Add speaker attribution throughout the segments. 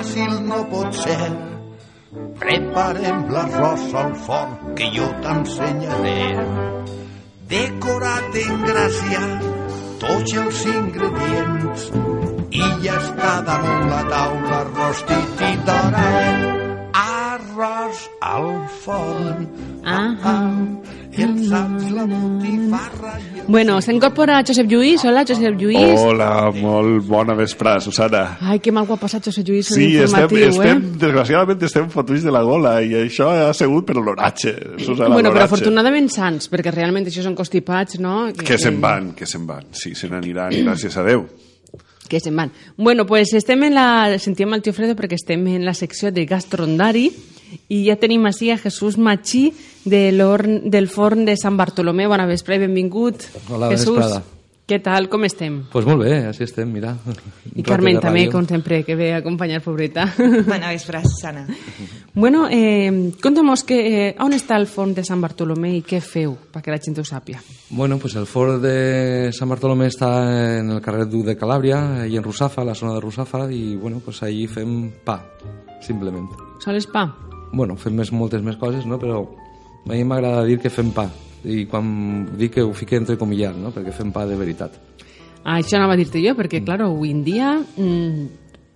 Speaker 1: fàcil no pot ser. Preparem l'arròs al forn que jo t'ensenyaré. Decorat, engraciat, tots els ingredients i ja està damunt la taula rostit i dorat. Arròs al forn.
Speaker 2: Ah,
Speaker 1: ah. Els saps, la botifarra i.
Speaker 2: Bueno, s'incorpora Josep Lluís. Hola, Josep Lluís.
Speaker 3: Hola, molt bona vesprà, Susana.
Speaker 2: Ai, que mal ho ha passat Josep Lluís en
Speaker 3: Sí, estem,
Speaker 2: l'informatiu,
Speaker 3: estem,
Speaker 2: eh?
Speaker 3: desgraciadament estem fotuts de la gola i això ha sigut per l'oratge, Susana,
Speaker 2: Bueno, però afortunadament sants, perquè realment això són constipats, no?
Speaker 3: Que se'n van, que se'n van. Sí, se n'aniran, gràcies a Déu.
Speaker 2: Que se'n van. Bueno, pues estem en la... Sentim el tio Fredo perquè estem en la secció de gastrondari i ja tenim així a Jesús Machí de del forn de Sant Bartolomé. Bona vespre i benvingut.
Speaker 4: Hola,
Speaker 2: Jesús,
Speaker 4: vesprada.
Speaker 2: què tal, com estem?
Speaker 4: Pues molt bé, així estem, mira.
Speaker 2: I Carmen també, com sempre, que ve a acompanyar, pobreta.
Speaker 5: Bona vespre, Susana.
Speaker 2: bueno, eh, contamos que, eh, on està el forn de Sant Bartolomé i què feu, perquè la gent ho sàpia.
Speaker 4: Bueno, pues el fort de Sant Bartolomé està en el carrer Duc de Calàbria i en Russafa, la zona de Russafa, i bueno, pues allí fem pa, simplement.
Speaker 2: Sols pa?
Speaker 4: Bueno, fem més, moltes més coses, no? però a mi m'agrada dir que fem pa, i quan dic que ho fique entrecomillat, no? perquè fem pa de veritat.
Speaker 2: Ah, això anava a dir-te jo, perquè, clar, avui en dia mm,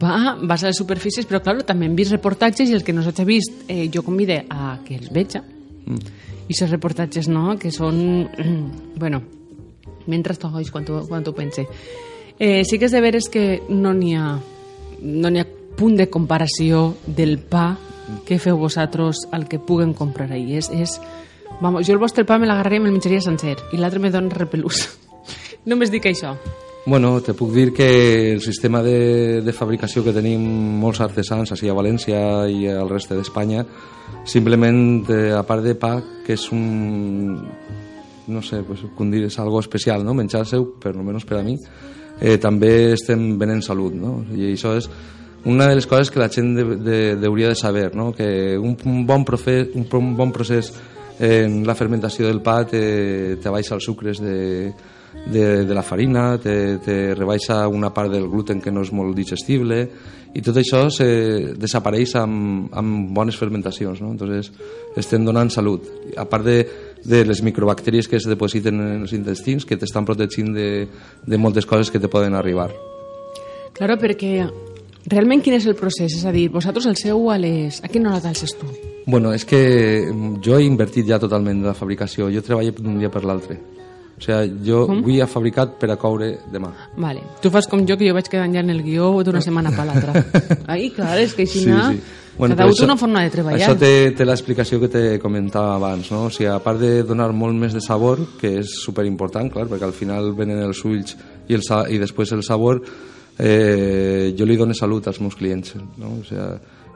Speaker 2: va, vas a les superfícies, però, clar, també hem vist reportatges i els que no s'ha vist, eh, jo convide a que els veja. Mm. I aquests reportatges, no?, que són... bueno, mentre t'ois quan, tu, quan tu pense. Eh, sí que és de veres que no n'hi ha, no n'hi ha punt de comparació del pa que feu vosaltres al que puguen comprar ahir. És, és, vamos, jo el vostre pa me l'agarraria i me'l menjaria sencer i l'altre me dona repelús. Només dic això.
Speaker 4: Bueno, te puc dir que el sistema de, de fabricació que tenim molts artesans així a València i al reste d'Espanya, simplement, eh, a part de pa, que és un... no sé, pues, com dir, és algo especial, no? menjar seu, per almenys per a mi, eh, també estem venent salut, no? I això és una de les coses que la gent de, de, hauria de saber, no? que un, un, bon profe, un, un bon procés en la fermentació del pa te, te baixa els sucres de, de, de la farina, te, te rebaixa una part del gluten que no és molt digestible i tot això se desapareix amb, amb bones fermentacions no? entonces estem donant salut a part de, de les microbacteris que es depositen en els intestins que t'estan protegint de, de moltes coses que te poden arribar
Speaker 2: Claro, perquè realment quin és el procés? És a dir, vosaltres el seu a les... A quina hora t'alces tu?
Speaker 4: Bueno, és que jo he invertit ja totalment en la fabricació. Jo treballo d'un dia per l'altre. O sigui, jo
Speaker 2: Com?
Speaker 4: avui he fabricat per a coure demà.
Speaker 2: Vale. Tu fas com jo, que jo vaig quedant ja en el guió d'una setmana per l'altra. Ai, clar, és que així no... Bueno, Cada un té una forma de treballar.
Speaker 4: Això té, té l'explicació que te comentava abans, no? O sigui, a part de donar molt més de sabor, que és superimportant, clar, perquè al final venen els ulls i, el, i després el sabor, eh, jo li dono salut als meus clients, no? O sigui,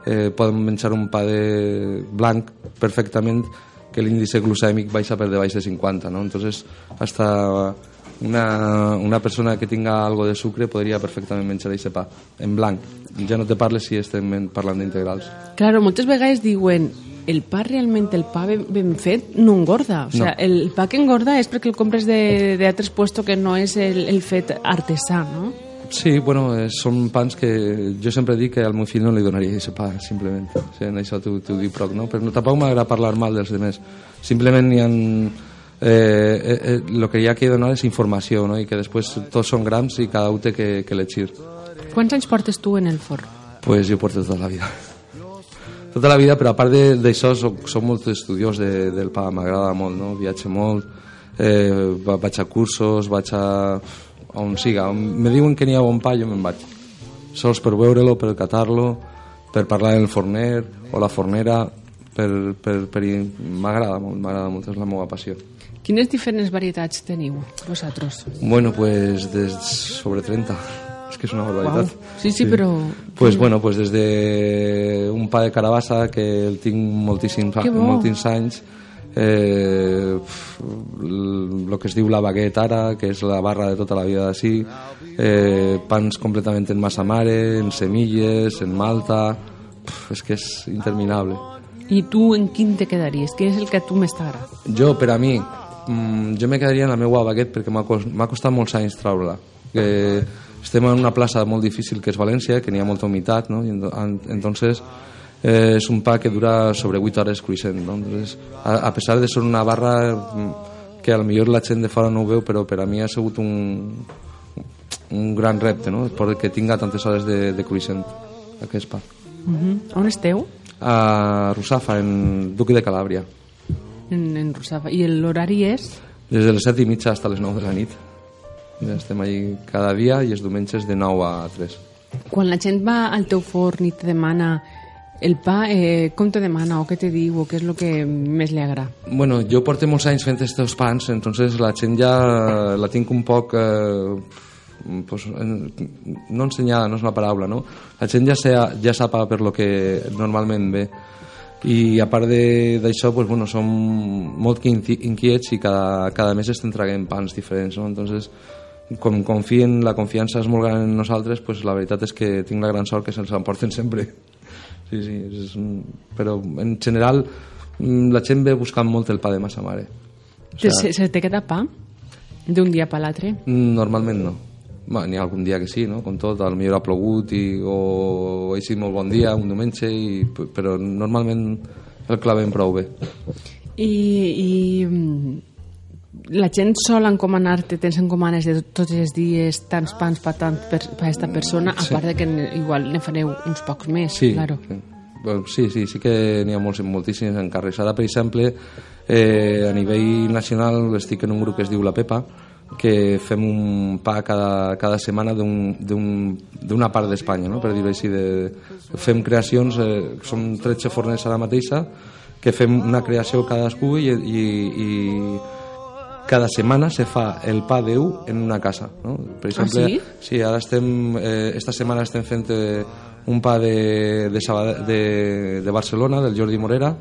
Speaker 4: eh, poden menjar un pa de blanc perfectament que l'índice glucèmic baixa per debaix de 50, no? Entonces, hasta una, una persona que tinga algo de sucre podria perfectament menjar aquest pa en blanc. Ja no te parles si estem parlant d'integrals.
Speaker 2: Claro, moltes vegades diuen el pa realment, el pa ben, ben fet, no engorda. O sea,
Speaker 4: No.
Speaker 2: el pa que engorda és perquè el compres de, de altres puestos que no és el, el fet artesà, no?
Speaker 4: Sí, bueno, eh, són pans que jo sempre dic que al meu fill no li donaria aquest pa, simplement. O sigui, en això t'ho dic prou, no? Però no, tampoc m'agrada parlar mal dels demés. Simplement hi ha... Eh, eh, eh, lo que hi ha que donar és informació, no? I que després tots són grams i cada un té que, que elegir.
Speaker 2: Quants anys portes tu en el forn?
Speaker 4: Pues jo porto tota la vida. Tota la vida, però a part de- d'això soc, soc molt estudiós de, del pa, m'agrada molt, no? Viatge molt, eh, va- vaig a cursos, vaig a on siga. On me diuen que n'hi ha bon pa, jo me'n vaig. Sols per veure-lo, per catar-lo, per parlar amb el forner o la fornera, per, per, per... m'agrada molt, m'agrada molt, és la meva passió.
Speaker 2: Quines diferents varietats teniu, vosaltres?
Speaker 4: Bueno, pues des sobre 30. És que és una barbaritat.
Speaker 2: Uau. Sí, sí, però-
Speaker 4: Pues bueno, pues des de un pa de carabassa que el tinc moltíssims, moltíssims anys, eh, el que es diu la baguette ara, que és la barra de tota la vida d'ací, eh, pans completament en massa mare, en semilles, en malta... Pf, és que és interminable.
Speaker 2: I tu en quin te quedaries? Quin és el que a tu més t'agrada?
Speaker 4: Jo, per a mi, mm, jo me quedaria en la meva baguette perquè m'ha cos- m'ha costat molts anys treure-la. Que estem en una plaça molt difícil que és València, que n'hi ha molta humitat, no? I ento- en- entonces eh, és un pa que dura sobre 8 hores cruixent, no? Entonces, a, a pesar de ser una barra mm, que a lo millor la gent de fora no ho veu, però per a mi ha sigut un, un gran repte, no? Perquè tinga tantes hores de, de cruixent, aquest pa.
Speaker 2: Uh -huh. On esteu?
Speaker 4: A Russafa, en Duque de Calàbria.
Speaker 2: En, en Russafa. I l'horari és?
Speaker 4: Des de les 7 i mitja fins a les 9 de la nit. Ja estem allí cada dia i els diumenges de 9 a 3.
Speaker 2: Quan la gent va al teu forn i te demana el pa, eh, com te demana o què te diu o què és el que més li agrada?
Speaker 4: Bueno, jo porto molts anys fent estos pans, entonces la gent ja la tinc un poc... Eh, pues, no ensenyada, no és una paraula, no? La gent ja, sea, ja sap per lo que normalment ve. I a part d'això, pues, bueno, som molt inqui- inquiets i cada, cada mes estem traguent pans diferents, no? Entonces, com confien, la confiança és molt gran en nosaltres, pues, la veritat és que tinc la gran sort que se'ls emporten sempre. Sí, sí, és un... però en general mm, la gent ve buscant molt el pa de massa mare.
Speaker 2: Te, se, se te queda pa d'un dia per l'altre?
Speaker 4: Mm, Normalment no. N'hi ha algun dia que sí, no? com tot, potser ha plogut i, o ha sigut molt bon dia, un diumenge, i, però normalment el clavem prou bé.
Speaker 2: I, i mm, la gent sol encomanar-te, tens encomanes de tots els dies, tants pans per, tant, per, per aquesta persona, a part de que igual ne fareu uns pocs més,
Speaker 4: Sí,
Speaker 2: claro.
Speaker 4: sí. Bueno, sí, sí, sí que n'hi ha molts, moltíssims encàrrecs. Ara, per exemple, eh, a nivell nacional estic en un grup que es diu La Pepa, que fem un pa cada, cada setmana d'un- d'un- d'una part d'Espanya, no? per dir-ho així. De, fem creacions, eh, som 13 forners ara mateixa, que fem una creació cadascú i, i, i cada setmana se fa el pa d'eu en una casa. No? Per exemple,
Speaker 2: sí?
Speaker 4: sí, ara estem, eh, esta setmana estem fent eh, un pa de, de, de, de Barcelona, del Jordi Morera,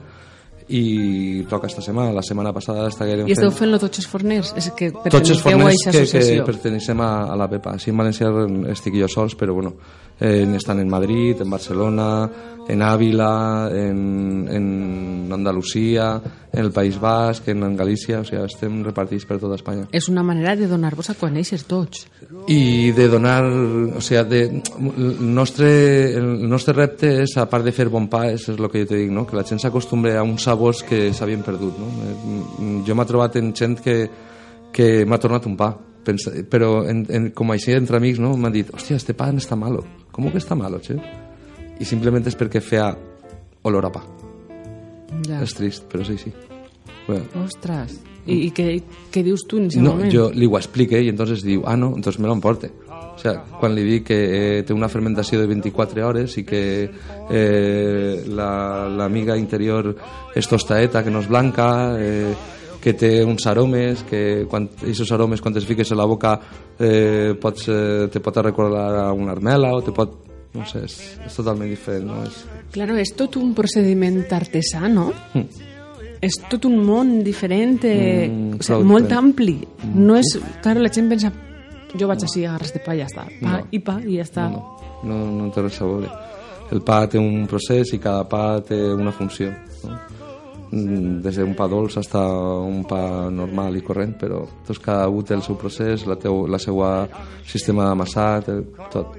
Speaker 4: i toca esta setmana. La setmana passada estiguem
Speaker 2: I esteu
Speaker 4: fent...
Speaker 2: fent-lo tots els forners? És que
Speaker 4: Tots els
Speaker 2: a
Speaker 4: forners que, que pertenecem a, a la PEPA. Així en València estic jo sols, però bueno, eh, estan en Madrid, en Barcelona, en Àvila, en, en Andalusia, en el País Basc, en, en Galícia, o sigui, estem repartits per tota Espanya.
Speaker 2: És una manera de donar-vos a conèixer tots.
Speaker 4: i de donar o sea, de, el, nostre, el nostre repte és, a part de fer bon pa, és, el que jo te dic, no? que la gent s'acostumbre a uns sabors que s'havien perdut. No? Eh, Jo m'he trobat en gent que, que m'ha tornat un pa, pensa, però en, en, com així entre amics no? m'han dit, hòstia, este pa està malo. Com que està malo, che? I simplement és perquè feia olor a pa.
Speaker 2: Ja.
Speaker 4: És trist, però sí, sí. Bueno,
Speaker 2: Ostres. I, i què, què dius tu en aquest
Speaker 4: No,
Speaker 2: moment?
Speaker 4: yo le ho explique y entonces diu, ah, no, entonces me lo emporte. O sea, quan li dic que eh, té una fermentació de 24 hores i que eh, la, la miga interior és tostaeta, que no és blanca, eh, que té uns aromes, que quan aquests aromes quan te'ls fiques a la boca eh, pots, eh, te pot recordar a una armela o te pot... No sé, és, és totalment diferent, no? És,
Speaker 2: Claro, és tot un procediment artesà, no? És tot un món diferent, eh,
Speaker 4: Mm,
Speaker 2: o sigui, molt
Speaker 4: diferent.
Speaker 2: ampli. No és... Claro, la gent pensa, jo vaig així, agarres de pa i ja està. Pa
Speaker 4: No.
Speaker 2: i pa i ja està.
Speaker 4: no, no, no té res a veure. El pa té un procés i cada pa té una funció. No? Mm, Des d'un pa dolç fins a un pa normal i corrent, però tots cada un té el seu procés, la, teu, la seva sistema d'amassat, eh, tot.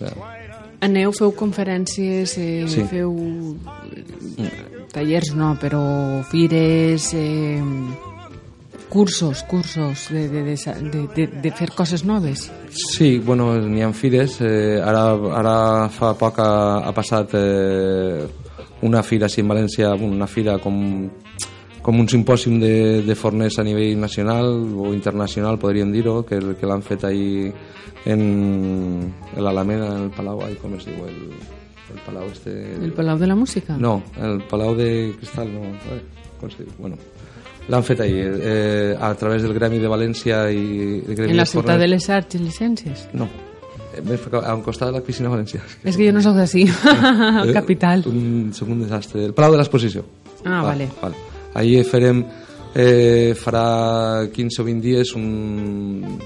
Speaker 4: Ja.
Speaker 2: Aneu, feu conferències, eh,
Speaker 4: Sí.
Speaker 2: feu eh, tallers no, però fires, eh, cursos, cursos de, de, de, de, de, de fer coses noves.
Speaker 4: Sí, bueno, n'hi ha fires. Eh, ara, ara fa poc ha, ha passat eh, una fira així en València, una fira com, com un simpòsium de, de forners a nivell nacional o internacional, podríem dir-ho, que, que l'han fet ahir en, l'Alameda, en el Palau, ai, com es diu, el, el Palau este...
Speaker 2: El Palau de la Música?
Speaker 4: No, el Palau de Cristal, no. Com se diu? Bueno, l'han fet ahir, eh, a través del Gremi de València i el Gremi
Speaker 2: En la ciutat de les arts i llicències?
Speaker 4: No, Eh, ficat a un costat de la piscina valenciana.
Speaker 2: És que jo no sóc d'ací, capital.
Speaker 4: Un, soc un desastre. El Palau de l'Exposició.
Speaker 2: Ah, vale.
Speaker 4: vale. Ahir farem, eh, farà 15 o 20 dies un,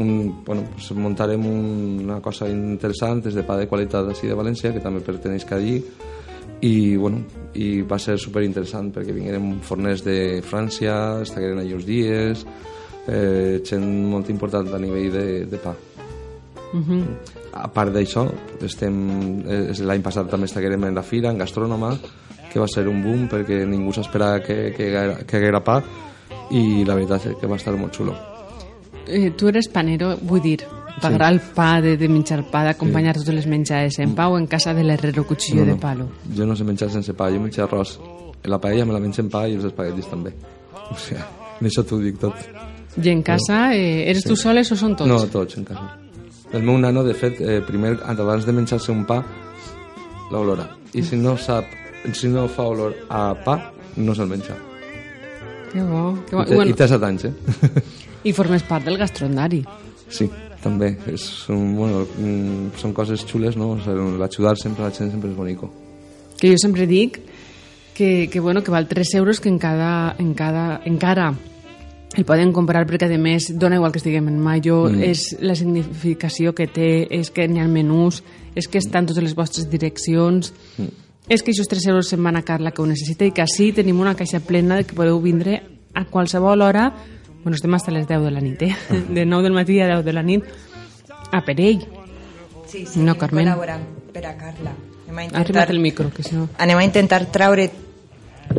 Speaker 4: un, bueno, pues muntarem un, una cosa interessant, és de pa de qualitat d'ací de València, que també perteneix que allí, i, bueno, i va ser super interessant perquè vinguérem forners de França, estagueren allí uns dies, eh, gent molt important a nivell de, de pa. A part d'això, estem, eh, l'any passat també estiguem en la fira, en Gastrònoma, que va ser un boom perquè ningú s'esperava que, que, que haguera pa i la veritat és que va estar molt xulo.
Speaker 2: Eh, tu eres panero, vull dir, t'agrada el pa, de, de menjar pa, d'acompanyar totes les menjades en pa o en casa de l'herrero cuchillo de palo?
Speaker 4: Jo no sé menjar sense pa, jo menjo arròs. La paella me la menjo en pa i els espaguetis també. O sigui, en això t'ho dic tot.
Speaker 2: I en casa, eh, eres tu soles o són tots?
Speaker 4: No, tots en casa. El meu nano, de fet, eh, primer, abans de menjar-se un pa, l'olora. I si no sap, si no fa olor a pa, no se'l menja.
Speaker 2: Que bo, que bo.
Speaker 4: I
Speaker 2: Bueno,
Speaker 4: I té set anys, eh?
Speaker 2: I formes part del gastrondari.
Speaker 4: Sí, també. És un, bueno, són coses xules, no? O sigui, L'ajudar sempre a la gent sempre és bonico.
Speaker 2: Que jo sempre dic que, que, bueno, que val 3 euros que en cada, en cada, encara el poden comprar perquè a més dona igual que estiguem en mayo mm. és la significació que té és que n'hi ha menús és que estan totes les vostres direccions mm. és que aquests 3 euros se'n van a Carla que ho necessita i que així tenim una caixa plena de que podeu vindre a qualsevol hora bueno, estem fins a les 10 de la nit eh? de 9 del matí a 10 de la nit a per ell
Speaker 5: Sí, sí,
Speaker 2: No, Carmen.
Speaker 5: per a Carla. Anem a intentar,
Speaker 2: arribat el micro que si no...
Speaker 5: anem a intentar traure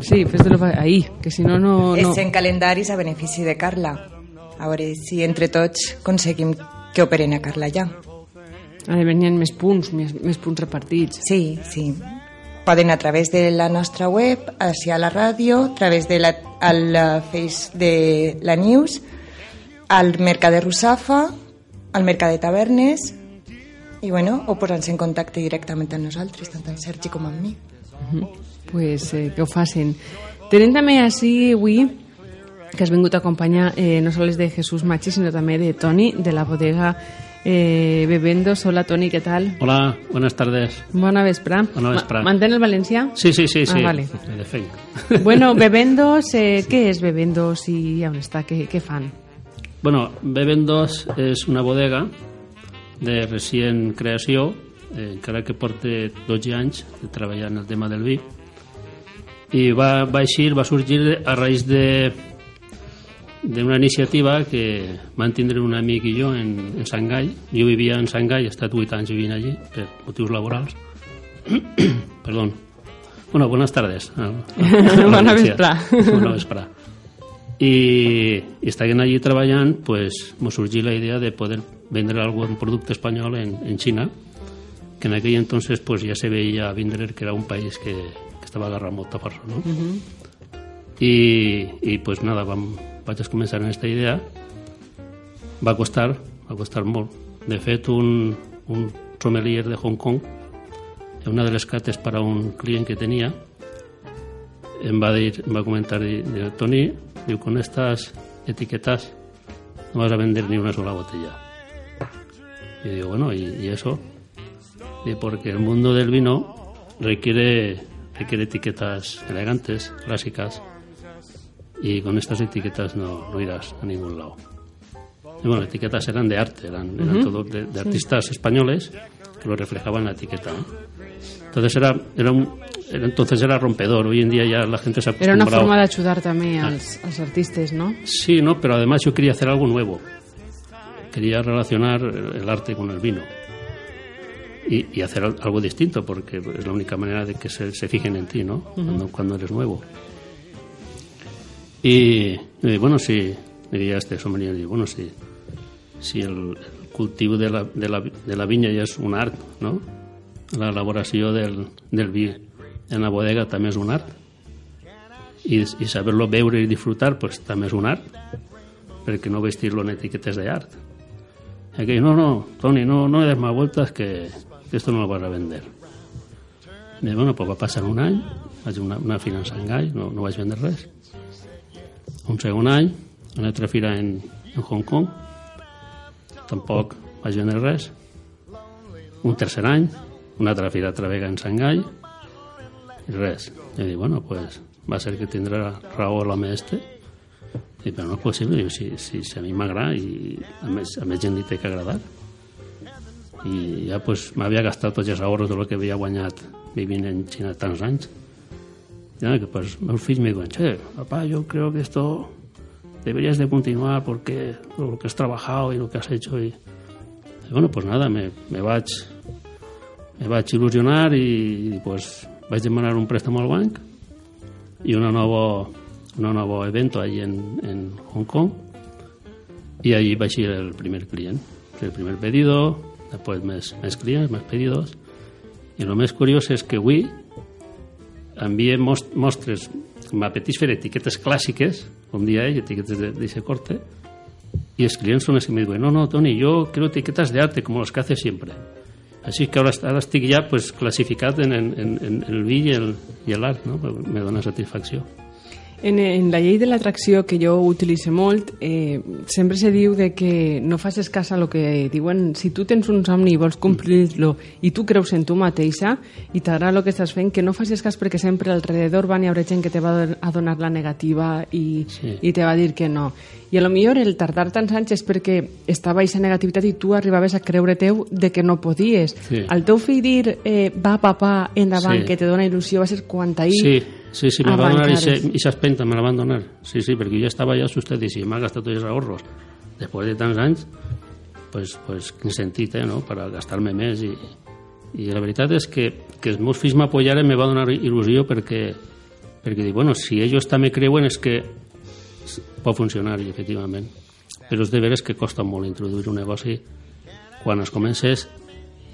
Speaker 2: sí, fes-lo ahí que si no no, no...
Speaker 5: en calendaris a benefici de Carla. A veure si entre tots aconseguim que operen a Carla ja.
Speaker 2: a més n'hi ha més punts més, més punts repartits
Speaker 5: Sí, sí. Poden a través de la nostra web, a la ràdio, a través de la, al eh, face de la News, al Mercat de Russafa, al Mercat de Tavernes, i bueno, o posant-se en contacte directament amb nosaltres, tant amb Sergi com amb mi.
Speaker 2: Pues, eh, que ho facin. Tenim també així avui que has vingut a acompanyar eh, no sols de Jesús Machi, sinó també de Toni, de la bodega eh, Bebendos. Hola, Toni, què tal?
Speaker 6: Hola, buenas tardes.
Speaker 2: Bona vespre.
Speaker 6: Bona vespre.
Speaker 2: Ma- Mantén el valencià?
Speaker 6: Sí, sí, sí,
Speaker 2: Ah,
Speaker 6: sí.
Speaker 2: vale.
Speaker 6: Me defenc.
Speaker 2: Bueno, Bebendos, eh, què és Bebendos i on està? Què, què fan?
Speaker 6: bueno, Bebendos és una bodega de recient creació, eh, encara que porta 12 anys de treballar en el tema del vi, i va, va així, va sorgir a raïs de d'una iniciativa que van tindre un amic i jo en, en Shanghai. Jo vivia en Shanghai, he estat 8 anys vivint allí per motius laborals. Perdón. Bueno, buenas tardes.
Speaker 2: Bona vesprà.
Speaker 6: Bona vesprà. I, i estàvem allí treballant, pues, m'ho sorgí la idea de poder vendre algun producte espanyol en, en Xina, que en aquell entonces pues, ja se veia a vindre que era un país que estava agarrant molta força, no? I, i pues nada, vam, vaig començar en aquesta idea. Va costar, va costar molt. De fet, un, un sommelier de Hong Kong, en una de les cates per a un client que tenia, em va, dir, em va comentar, dir, Toni, diu, con estas etiquetas no vas a vender ni una sola botella. Y digo, bueno, ¿y, y eso? Y porque el mundo del vino requiere, requiere etiquetas elegantes, clásicas, y con estas etiquetas no, no irás a ningún lado. Y bueno, etiquetas eran de arte, eran, eran todo de, de artistas españoles que lo reflejaban en la etiqueta. ¿no? Entonces era, era un, era- entonces era rompedor. Hoy en día ya la gente se ha
Speaker 2: Era una forma d'ajudar també als, als artistes, no?
Speaker 6: Sí, no, pero además yo quería hacer algo nuevo. Quería relacionar el arte con el vino. Y, y hacer al- algo distinto, porque es la única manera de que se, se fijen en ti, ¿no? cuando, cuando eres nuevo. Y, y bueno, si, diría este sommelier, bueno, si, si el, el cultiu de la, de, la, de la vinya ja és un art, no? L'elaboració del, del vi en la bodega també és un art i, i saber-lo veure i disfrutar pues, també és un art perquè no vestir-lo en etiquetes de art aquell, no, no, Toni, no, no le des más vueltas que esto no lo vas a vender i bueno, pues va passar un any vaig una, una fira en Shanghai no, no vaig vendre res un segon any una altra fira en, en Hong Kong tampoc vaig vendre res un tercer any una altra fira altra vegada en Shanghai i res. I dic, bueno, pues va ser que tindrà raó l'home este. I, però no és possible, si, si, si a mi m'agrada i a més, a més gent li té que agradar. I ja pues, m'havia gastat tots els ahorros de lo que havia guanyat vivint en Xina tants anys. Ya, que pues meus fills me diuen, che, papá, yo creo que esto deberías de continuar porque lo que has trabajado y lo que has hecho y I, bueno, pues nada, me, me vaig me vaig il·lusionar i, i pues, vaig demanar un préstamo al banc i una nova, una nova evento allí en, en Hong Kong y allí vaig ir el primer client, el primer pedido, después més, més clients, més pedidos i el més curiós és que avui envia most, mostres m'apeteix fer etiquetes clàssiques com dia ell, etiquetes d'aquest corte y clients són els que me diuen no, no, Toni, yo quiero etiquetas de arte como que hace siempre així que ara, ara estic ja pues, classificat en, en, en, el vi i el, i l'art, no? me dona satisfacció.
Speaker 2: En, en la llei de l'atracció, que jo utilitzo molt, eh, sempre se diu de que no facis cas a lo que diuen. Si tu tens un somni i vols complir-lo i tu creus en tu mateixa i t'agrada el que estàs fent, que no facis cas perquè sempre alrededor van hi haurà gent que te va a donar la negativa i, sí. i te va dir que no. I a lo millor el tardar tants anys és perquè estava aquesta negativitat i tu arribaves a creure teu de que no podies.
Speaker 6: Sí.
Speaker 2: El teu fill dir eh, va papà endavant,
Speaker 6: Sí.
Speaker 2: que te dona il·lusió, va ser quan ahir
Speaker 6: Sí, sí, sí, me va donar esa espenta, me la van donar. Sí, sí, perquè jo estava ja assustadíssim, m'ha gastat tots els ahorros. Després de tants anys, pues, pues, quin sentit, eh, no?, per gastar-me més. I, I la veritat és que, que els meus fills m'apoyaren me va donar il·lusió perquè, perquè dic, bueno, si ells també creuen és que pot funcionar, i efectivament. Però és de veres que costa molt introduir un negoci quan es comences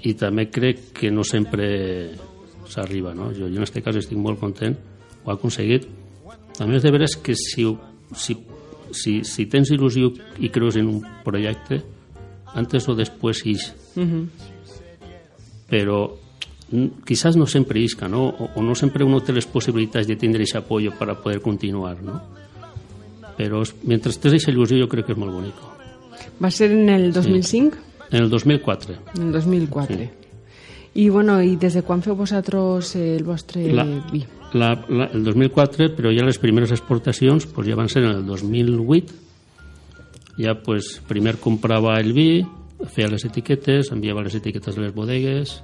Speaker 6: i també crec que no sempre s'arriba, no? Jo, jo en aquest cas estic molt content, ho he aconseguit. També és de veres que si, si, si, si tens il·lusió i creus en un projecte, antes o després ix. Però mm, quizás no sempre isca, ¿no? O, o no sempre uno té les possibilitats de tindre aquest apoyo para poder continuar, ¿no? Però mientras tens aquesta il·lusió jo crec que és molt bonic.
Speaker 2: Va ser en el 2005?
Speaker 6: En el 2004,
Speaker 2: En el 2004. I, bueno, i des de quan feu vosaltres el vostre
Speaker 6: La-
Speaker 2: vi?
Speaker 6: la, la, el 2004, però ja les primeres exportacions pues, ja van ser en el 2008. Ja pues, primer comprava el vi, feia les etiquetes, enviava les etiquetes a les bodegues,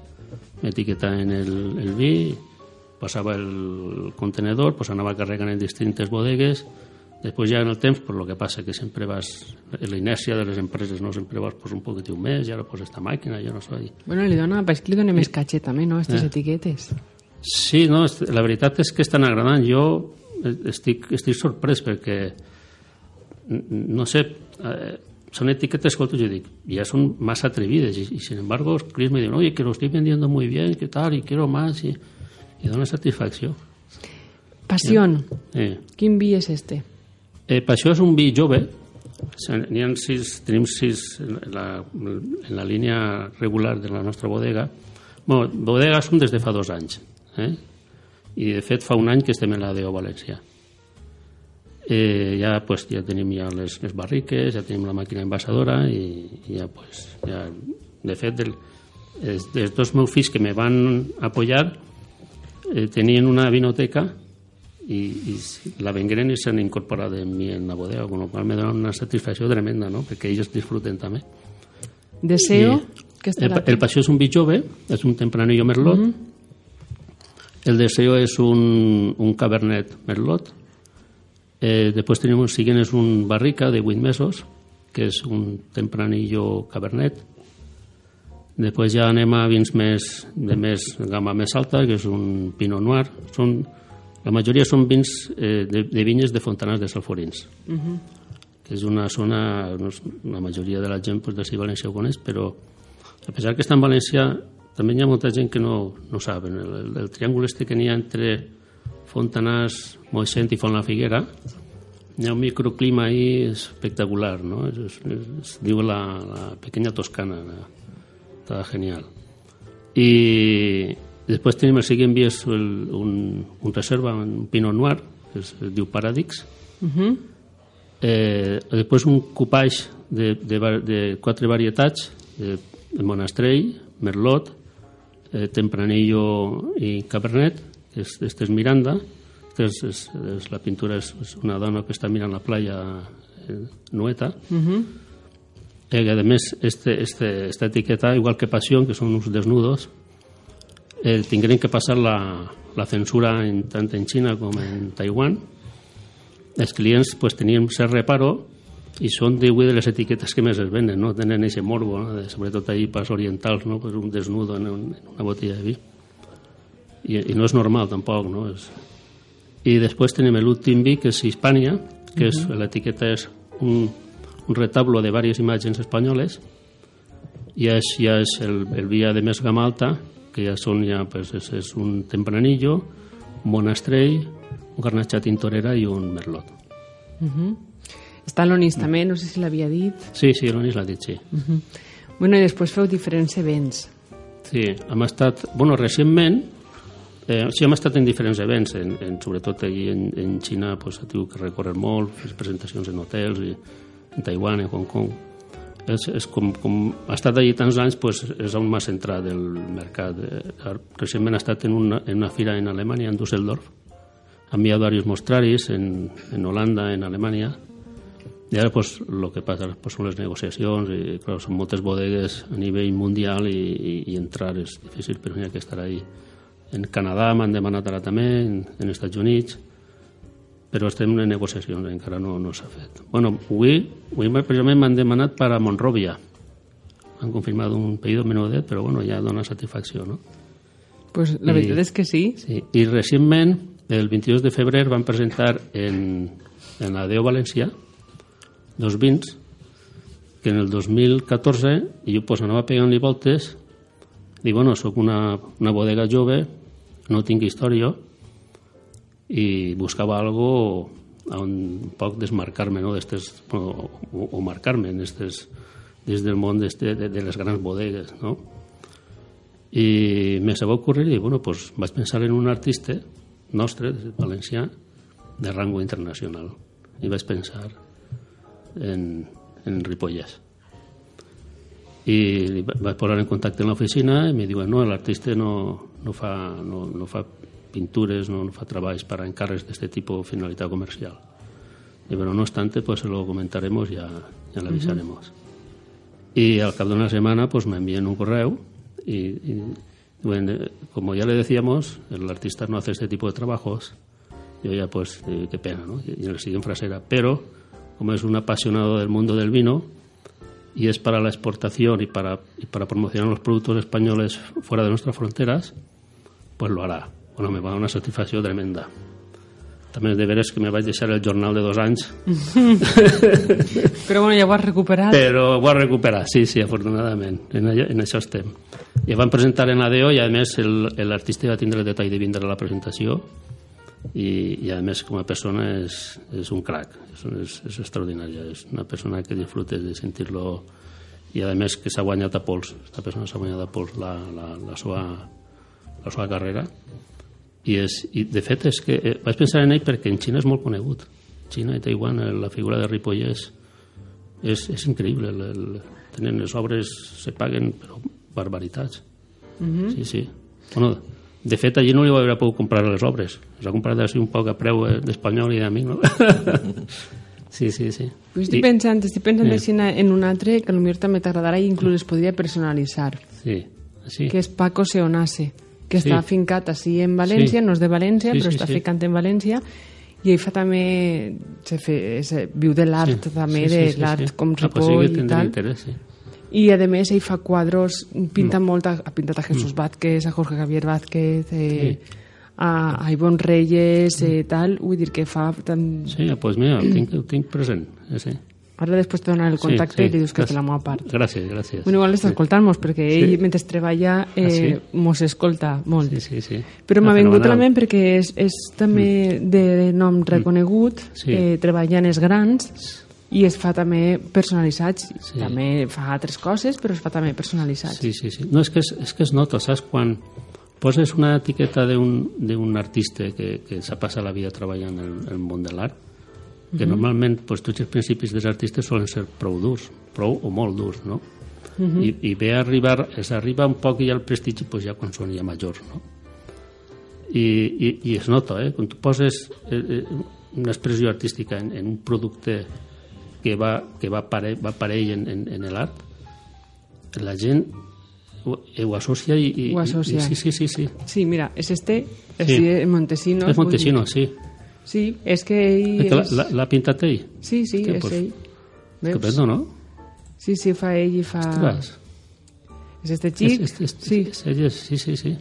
Speaker 6: etiquetaven el, el vi, passava el contenedor, pues anava carregant en distintes bodegues, Després ja en el temps, pues, lo que passa que sempre vas... La inèrcia de les empreses, no? Sempre vas pues, un poquitiu més, i ara pues, esta màquina, jo no sé...
Speaker 2: Bueno, li dona, que li dona més caché també, no?, aquestes
Speaker 6: Eh.
Speaker 2: etiquetes.
Speaker 6: Sí, no, la veritat és que estan agradant. Jo estic, estic sorprès perquè, no sé, eh, son etiquetes que yo digo, ya son más atrevidas y, y sin embargo clientes me dicen, oye, que lo estoy vendiendo muy bien, que tal, y quiero más y, y da una satisfacció.
Speaker 2: Passion.
Speaker 6: Eh.
Speaker 2: Quin vi és este?
Speaker 6: Eh, per això és un vi jove. Sis, tenim sis en la, en la línia regular de la nostra bodega. Bueno, bodega som des de fa dos anys. Eh? I de fet fa un any que estem en la DO València. Eh, ja, pues, ja tenim ja les, les barriques, ja tenim la màquina envasadora i, i ja, pues, ja, de fet, del, els, els dos meus fills que me van apoyar eh, tenien una vinoteca i, i la vengueren i s'han incorporat en mi en la bodega, con lo cual me una satisfacció tremenda, ¿no? perquè ells disfruten també.
Speaker 2: Deseo, que
Speaker 6: el,
Speaker 2: estarà
Speaker 6: pa- el passió és un vi jove, és un tempranillo merlot. El deseo és un, un cabernet merlot. Eh, després tenim un siguiente és un barrica de 8 mesos, que és un tempranillo cabernet. Després ja anem a vins més, de més gamma més alta, que és un pinot noir. Són, la majoria són vins eh, de, de vinyes de Fontanars de Salforins que és una zona, no és- la majoria de la gent pues, d'ací València ho coneix, però a pesar que està en València, també hi ha molta gent que no, no saben. El, el, el triàngul este que n'hi ha entre Fontanars, Moixent i Font la Figuera, hi ha un microclima ahí espectacular, ¿no? Es, es, es, es diu la, la pequeña Toscana, la- está genial. I després tenim el següent vi és el, un, un reserva, un Pinot Noir, que es, es diu Paradix, eh, després un copaix de, de, de quatre varietats de, de monastrell, merlot eh, tempranillo i cabernet que és, este és Miranda. Que és, és, és, la pintura és, és una dona que està mirant la playa eh, nueta eh, que a més este, este, esta etiqueta igual que Pasión que són uns desnudos eh, tingueren que passar la, la censura en, tant en Xina com en Taiwan els clients pues, tenien cert reparo i són de, de les etiquetes que més es venen, no? tenen aquest morbo, no? de, sobretot ahir pas orientals, no? pues un desnudo en, un, en una botella de vi. I, I no és normal tampoc. No? És... I després tenim l'últim vi, que és Hispània, que és, l'etiqueta és un, un retablo de diverses imatges espanyoles, i és, ja és el, el vi de més gamma alta, que ja són ja, pues, és, és un tempranillo, un monastrell, un garnatxa tintorera i un merlot.
Speaker 2: Està l'Onis també, no sé si l'havia dit.
Speaker 6: Sí, sí, l'Onis l'ha dit, sí.
Speaker 2: Bueno, i després feu diferents events.
Speaker 6: Sí, hem estat... Bueno, recentment, eh, sí, hem estat en diferents events, en, en, sobretot allí en, en Xina pues, ha tingut que recórrer molt, fer presentacions en hotels, i en Taiwan, en Hong Kong. És, és com, com ha estat allí tants anys, pues, és on m'ha centrat el mercat. Eh, recentment ha estat en una, en una fira en Alemanya, en Düsseldorf, ha enviat diversos mostraris en, en Holanda, en Alemanya, i ara pues, el que passa pues, són les negociacions i clar, són moltes bodegues a nivell mundial i, i, i entrar és difícil però n'hi ha que estar ahí. En Canadà m'han demanat ara també en, en Estats Units però estem en negociacions encara no, no s'ha fet bueno, avui, avui precisament m'han demanat per a Monrovia han confirmat un pedido menudet però bueno, ja dona satisfacció no?
Speaker 2: Pues la
Speaker 6: I-
Speaker 2: veritat és que sí.
Speaker 6: Sí, i recentment, el 22 de febrer, van presentar en, en la Déu València dos vins que en el 2014 i jo pues, anava pegant-li voltes i bueno, sóc una, una bodega jove no tinc història i buscava algo on poc desmarcar-me no? bueno, o, o marcar-me des del món de, de les grans bodegues no? i me se va ocurrir i bueno, pues, vaig pensar en un artista nostre, valencià, de rango internacional. I vaig pensar en, en Ripollès. I li va- vaig posar en contacte en l'oficina i me diuen no, l'artista no, no, fa, no, no fa pintures, no, no fa treballs per a encàrrecs d'aquest tipus de finalitat comercial. Y bueno, no obstante, pues lo comentaremos, ya, ya le avisaremos. Y al cabo de una semana, pues me envían un correo y, y, bueno, como ya le decíamos, el artista no hace este tipo de trabajos. Yo ya, pues, eh, qué pena, ¿no? Y en la siguiente frase era, pero, como es un apasionado del mundo del vino y es para la exportación y para, y para promocionar los productos españoles fuera de nuestras fronteras, pues lo hará. Bueno, me va dar una satisfacció tremenda. També de veres que me vaig deixar el jornal de dos anys,
Speaker 2: Però bueno, ja ho has recuperat.
Speaker 6: però ho ha recuperat, sí, sí, afortunadament. En, allò, en això estem. I van presentar en ADO i, a més, el- l'artista va tindre el detall de vindre a la presentació i, i a més, com a persona, és, és un crac. És, és, és extraordinària. És una persona que disfrutes de sentir-lo i, a més, que s'ha guanyat a pols. Aquesta persona s'ha guanyat a pols la, la, la, seva, la seva carrera i, és, i de fet és que eh, vaig pensar en ell perquè en Xina és molt conegut. Xina i Taiwan, eh, la figura de Ripollès és, és increïble. El, el, tenen les obres se paguen però barbaritats. Sí, sí. Bueno, de fet allí no li va haver pogut comprar les obres. Les ha comprat així un poc a preu eh, d'espanyol i d'amic no? sí, sí, sí.
Speaker 2: Pues estic
Speaker 6: I-
Speaker 2: pensant, estic pensant
Speaker 6: Sí.
Speaker 2: així en un altre que potser també t'agradarà i inclús es podria personalitzar,
Speaker 6: sí, sí.
Speaker 2: que és Paco Seonase, que
Speaker 6: Sí.
Speaker 2: està fincat així en València,
Speaker 6: Sí.
Speaker 2: no és de València,
Speaker 6: Sí,
Speaker 2: però
Speaker 6: sí,
Speaker 2: està
Speaker 6: sí.
Speaker 2: fincat en València, i ell fa també, se fe, se, viu de l'art
Speaker 6: Sí,
Speaker 2: també,
Speaker 6: sí,
Speaker 2: de
Speaker 6: sí, sí,
Speaker 2: l'art
Speaker 6: sí.
Speaker 2: com
Speaker 6: Ah, sí que
Speaker 2: Ripoll i tal.
Speaker 6: interès, sí.
Speaker 2: I a més ell fa quadros, pinta
Speaker 6: Mm.
Speaker 2: molt, ha pintat a Jesús Vázquez, a Jorge Javier Vázquez, eh, a, a Ivonne Reyes, eh, tal, vull dir que fa... Tan...
Speaker 6: Sí, doncs pues mira, ho tinc, ho tinc present. eh, Sí.
Speaker 2: Ara després te donar el contacte i li dius que és de la meva part.
Speaker 6: Gràcies, gràcies.
Speaker 2: Bueno, igual està escoltant-nos, perquè ell, mentre treballa, eh,
Speaker 6: Ah, sí?
Speaker 2: mos escolta molt.
Speaker 6: Sí, sí, sí.
Speaker 2: Però
Speaker 6: Ah,
Speaker 2: m'ha vingut a la ment perquè és, és també de nom reconegut,
Speaker 6: Sí.
Speaker 2: eh, treballa en els grans i es fa també personalitzats.
Speaker 6: Sí.
Speaker 2: També fa altres coses, però es fa també personalitzats.
Speaker 6: Sí, sí, sí. No, és que es, és que es nota, saps? Quan poses una etiqueta d'un artista que, que s'ha passat la vida treballant en el, el món de l'art, que normalment pues, tots els principis dels artistes solen ser prou durs, prou o molt durs, no? I, I ve a arribar, es arriba un poc ja al prestigi pues, ja quan són ja majors, no? I, i, i es nota, eh? Quan tu poses eh, eh, una expressió artística en, en un producte que va, que va, pare, va parell en, en, en l'art, la gent ho, ho associa i, i,
Speaker 2: Ho associa.
Speaker 6: i, sí, sí, sí, sí.
Speaker 2: Sí, mira, és este, és
Speaker 6: Sí.
Speaker 2: sí. Montesinos.
Speaker 6: és
Speaker 2: vull
Speaker 6: Montesino,
Speaker 2: dir.
Speaker 6: sí.
Speaker 2: Sí, és que ell...
Speaker 6: És
Speaker 2: És...
Speaker 6: l'ha- pintat ell.
Speaker 2: Sí, sí,
Speaker 6: Hòstia,
Speaker 2: és
Speaker 6: pues,
Speaker 2: ell.
Speaker 6: Estupendo, no?
Speaker 2: Sí, sí, fa ell i fa...
Speaker 6: Ostres.
Speaker 2: És este xic,
Speaker 6: És- és- és-
Speaker 2: sí.
Speaker 6: és- ell és- sí, sí, sí.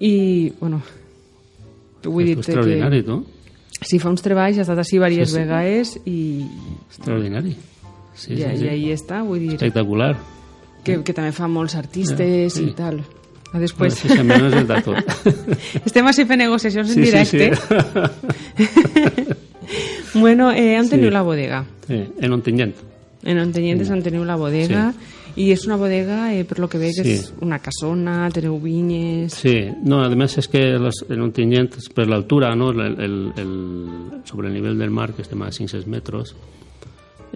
Speaker 2: I, bueno, vull
Speaker 6: És
Speaker 2: dir
Speaker 6: extraordinari,
Speaker 2: que...
Speaker 6: tu.
Speaker 2: Sí, fa uns treballs, ha estat així diverses
Speaker 6: Sí, sí.
Speaker 2: vegades i,
Speaker 6: Extraordinari. Sí,
Speaker 2: i,
Speaker 6: sí, sí.
Speaker 2: i ahí està, vull dir,
Speaker 6: Espectacular.
Speaker 2: que, que també fa molts artistes
Speaker 6: Sí.
Speaker 2: i tal. Ah, Després,
Speaker 6: Sí, sí, almenys és de tot.
Speaker 2: estem així fent negociacions en
Speaker 6: Sí, sí,
Speaker 2: directe.
Speaker 6: sí.
Speaker 2: bueno, eh, on
Speaker 6: Sí.
Speaker 2: teniu la bodega?
Speaker 6: Sí, en Ontinyent.
Speaker 2: En Ontinyentes on teniu la bodega i és una bodega, eh, per lo que veig,
Speaker 6: Sí.
Speaker 2: és una casona, teniu vinyes...
Speaker 6: Sí, no, además es que los, en Ontinyent, per l'altura, no? El, el, el, sobre el nivell del mar, que estem a 500 metres,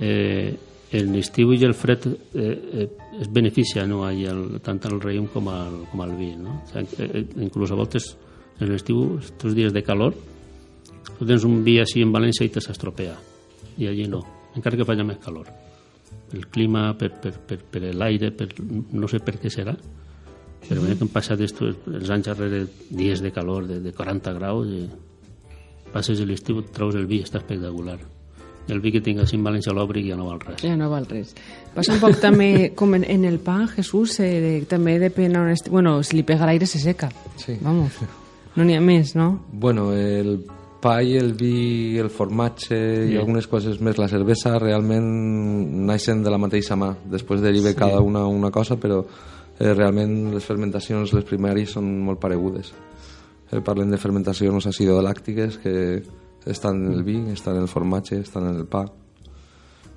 Speaker 6: eh, el l'estiu i el fred eh, eh, es beneficia no? Ahí el, tant al raïm com al, com al vi. No? O sea, eh, inclús a voltes en l'estiu, estos dies de calor, tu tens un vi així en València i te s'estropea. I allí no, encara que faci més calor. El clima, per, per, per, per l'aire, per, no sé per què serà, però mm que han passat estos, els anys darrere dies de calor de, de 40 graus i passes l'estiu, treus el vi, està espectacular. El vi que tingues en València a l'òbric ja no val res.
Speaker 2: Ja no val res. Passa un poc també, com en, en el pa, Jesús, eh, de, també depèn on est... Bueno, si li pega l'aire se seca.
Speaker 4: Sí.
Speaker 2: Vamos, no n'hi ha més, no?
Speaker 4: Bueno, el pa i el vi, el formatge i algunes coses més, la cervesa realment naixen de la mateixa mà. Després deriva cada una una cosa, però eh, realment les fermentacions, les primàries, són molt paregudes. Eh, parlen de fermentacions acido-làctiques que estan en el vi, estan en el formatge, estan en el pa.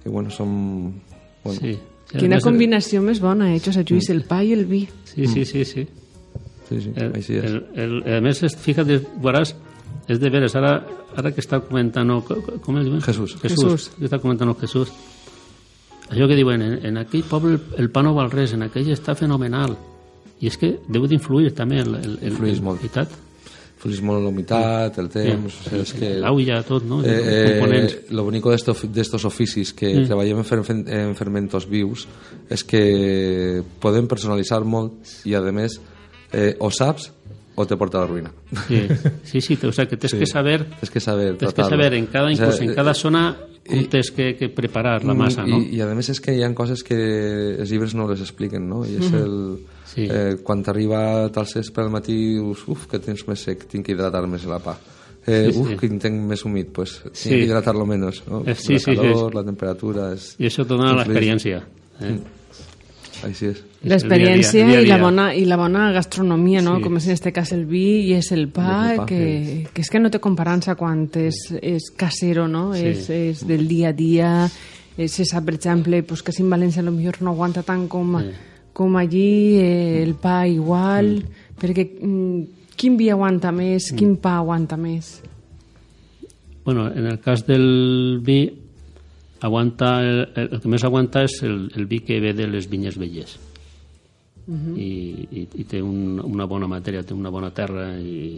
Speaker 4: I bueno, són... Bueno,
Speaker 6: Sí. Sí,
Speaker 2: Quina combinació més bona, eh, Josep Lluís, el pa i el vi.
Speaker 6: Sí, sí, sí, sí.
Speaker 4: sí, sí,
Speaker 6: El,
Speaker 4: així és.
Speaker 6: el, el, a més, es- fíjate, veuràs, és de veres, ara, ara que està comentant, com el diuen?
Speaker 4: Jesús.
Speaker 6: Jesús,
Speaker 2: Jesús.
Speaker 6: que està comentant Jesús. Això que diuen, en, en aquell poble el, el pa no val res, en aquell està fenomenal. I és que deu d'influir també el, el, el,
Speaker 4: Influïx
Speaker 6: el,
Speaker 4: molt.
Speaker 6: veritat?
Speaker 4: Influís molt l'humitat, el temps... sigui, és que...
Speaker 6: L'aulla, tot, no?
Speaker 4: Eh, eh, lo bonito de estos, de estos oficis que
Speaker 6: Mm.
Speaker 4: treballem en, fer, en fermentos vius és que podem personalitzar molt i a més eh, o saps o te porta a la ruïna
Speaker 6: Sí, sí, sí, o sea, que tens
Speaker 4: Sí.
Speaker 6: que saber
Speaker 4: tens que saber
Speaker 6: tens que saber en cada,
Speaker 4: O sea,
Speaker 6: en cada zona com
Speaker 4: i-
Speaker 6: tens que, que preparar la massa, no?
Speaker 4: I, i a més és que hi ha coses que els llibres no les expliquen, no? I és el...
Speaker 6: Sí.
Speaker 4: Eh, quan t'arriba tal cespre al matí, dius, uf, que tens més sec, tinc que hidratar més la pa. Eh,
Speaker 6: Sí,
Speaker 4: uf,
Speaker 6: sí.
Speaker 4: que en tenc més humit, pues tinc
Speaker 6: Sí.
Speaker 4: que hidratar-lo menys. No?
Speaker 6: Eh, sí,
Speaker 4: la
Speaker 6: sí, sí,
Speaker 4: calor,
Speaker 6: sí.
Speaker 4: la temperatura... És...
Speaker 6: I això dona l'experiència. Eh?
Speaker 4: Així és.
Speaker 2: L'experiència i, la bona, i la bona gastronomia, no?
Speaker 6: Sí.
Speaker 2: Com és en este cas el vi i és el pa,
Speaker 4: I és el pa,
Speaker 2: que, que és que no té comparança quan és, és casero, no?
Speaker 6: Sí.
Speaker 2: És, és del dia a dia, eh, se sap, per exemple, pues, que si en València potser no aguanta tant com,
Speaker 6: Sí.
Speaker 2: com allí, eh, el pa igual, perquè mm, quin vi aguanta més, quin pa aguanta més?
Speaker 6: Bueno, en el cas del vi, aguanta, el, el que més aguanta és el, el vi que ve de les vinyes velles. I, i, i té un, una bona matèria, té una bona terra i,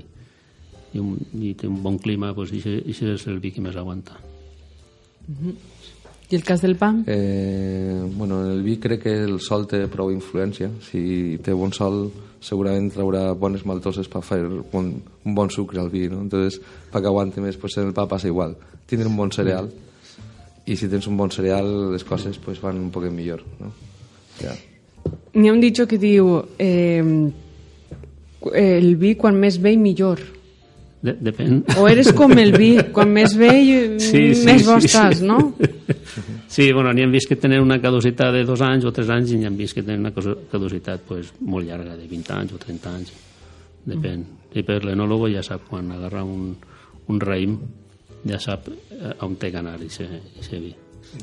Speaker 6: i, un, i té un bon clima, doncs això, això és el vi que més aguanta.
Speaker 2: I el cas del pa?
Speaker 4: Eh, bueno, en el vi crec que el sol té prou influència. Si té bon sol, segurament traurà bones maltoses per fer bon, un bon sucre al vi, no? Entonces, perquè aguante més, pues en el pa passa igual. Tindre un bon cereal, i si tens un bon cereal, les coses pues, van un poc millor, no? Ja.
Speaker 2: N'hi ha un dicho que diu eh, el vi quan més vell millor.
Speaker 6: De, depèn.
Speaker 2: O eres com el vi, quan més vell més bo estàs, no?
Speaker 6: Sí, bueno, n'hi han vist que tenen una caducitat de dos anys o tres anys i n'hi han vist que tenen una cosa- caducitat pues, molt llarga, de 20 anys o 30 anys. Depèn. I per l'enòlogo ja sap quan agarra un, un raïm, ja sap eh, on té que anar i se, vi.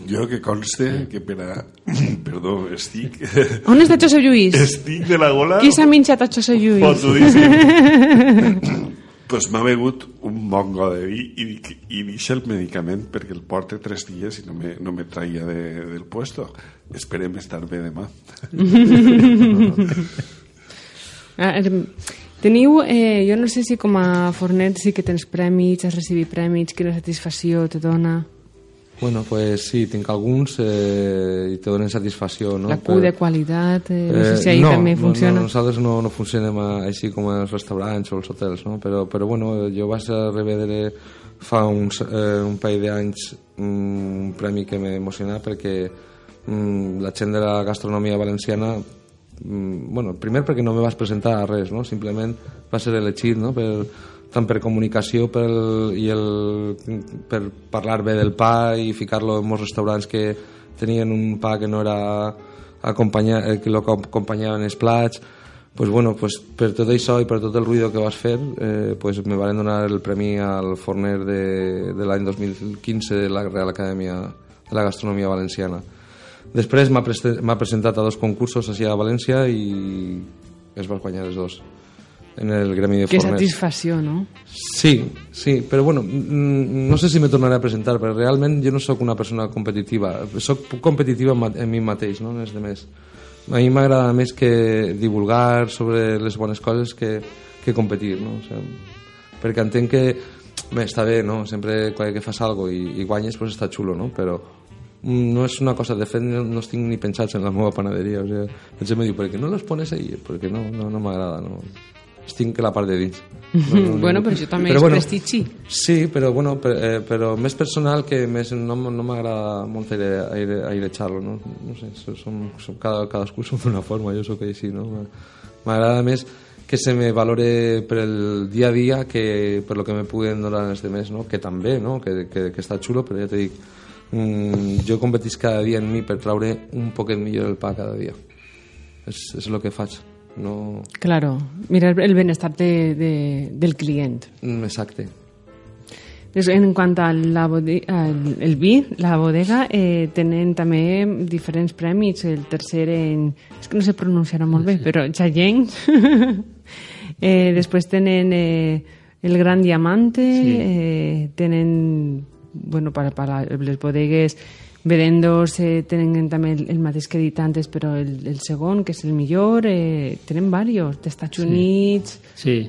Speaker 3: Jo que conste que per a... Perdó, estic...
Speaker 2: On està Josep Lluís?
Speaker 3: estic de la gola...
Speaker 2: Qui s'ha minxat a Josep Lluís?
Speaker 3: Fotudíssim. pues m'ha begut un bon got de vi i, dic, i deixa el medicament perquè el porte tres dies i no me, no me traia de, del puesto. Esperem estar bé demà.
Speaker 2: Teniu, eh, jo no sé si com a fornet sí que tens prèmits, has recibit prèmits, quina satisfacció te dona.
Speaker 4: Bueno, pues sí, tinc alguns eh, i te donen satisfacció, no?
Speaker 2: La Q de qualitat, eh, no sé si ahí
Speaker 4: no,
Speaker 2: també
Speaker 4: no,
Speaker 2: funciona.
Speaker 4: No, nosaltres no, no funcionem així com els restaurants o els hotels, no? Però, però bueno, jo vaig a revedre fa uns, eh, un parell d'anys mm, un premi que m'emociona perquè mm, la gent de la gastronomia valenciana bueno, primer perquè no me vas presentar a res, no? simplement va ser elegit no? per, tant per comunicació pel, i el, per parlar bé del pa i ficar-lo en molts restaurants que tenien un pa que no era acompanya, eh, que lo acompanyaven els plats pues bueno, pues per tot això i per tot el ruïdo que vas fer eh, pues me van donar el premi al forner de, de l'any 2015 de la Real Acadèmia de la Gastronomia Valenciana després m'ha presentat a dos concursos així a València i es va guanyar els dos en el gremi de
Speaker 2: Que
Speaker 4: forners
Speaker 2: satisfacció, no?
Speaker 4: Sí, sí, però bueno, mm, no sé si me tornaré a presentar, però realment jo no sóc una persona competitiva. Sóc competitiva en mi mateix, no en els demés. A mi m'agrada més que divulgar sobre les bones coses que, que competir, no? O sigui, perquè entenc que bé, està bé, no? Sempre quan que fas algo i, i guanyes, pues està xulo, no? Però no és una cosa, de fet no, no estic ni pensats en la meva panaderia, o sigui, la gent me diu, ¿per qué no los pones ahí? Perquè no, no, no m'agrada, no. Estic a la part de dins. No, no,
Speaker 2: bueno,
Speaker 4: no.
Speaker 2: però això també
Speaker 4: Però
Speaker 2: és
Speaker 4: bueno,
Speaker 2: prestigi.
Speaker 4: Sí, però, bueno, per, eh, però més personal que més no, no m'agrada molt aire, aire, airejar-lo, no? no sé, som, som, som, cada, cadascú som d'una forma, jo sóc així, no? M'agrada més que se me valore per el dia a dia que per lo que me puguen donar els demés, no? Que també, no? Que, que, que està xulo, però ja te dic, mm, jo competisc cada dia en mi per traure un poquet millor el pa cada dia. És, és el que faig. No...
Speaker 2: Claro, mirar el benestar de, de, del client.
Speaker 4: Mm, Exacte.
Speaker 2: En quant al la al el vi, la bodega, eh, tenen també diferents premis. El tercer en... És que no se pronunciarà molt bé, però Chayenne. eh, després tenen eh, el Gran Diamante,
Speaker 6: Sí.
Speaker 2: eh, tenen, bueno, per, per a les bodegues Vedendos eh, tenen també el, el mateix que he dit antes, però el, el segon, que és el millor, eh, tenen diversos, d'Estats Units...
Speaker 6: Sí.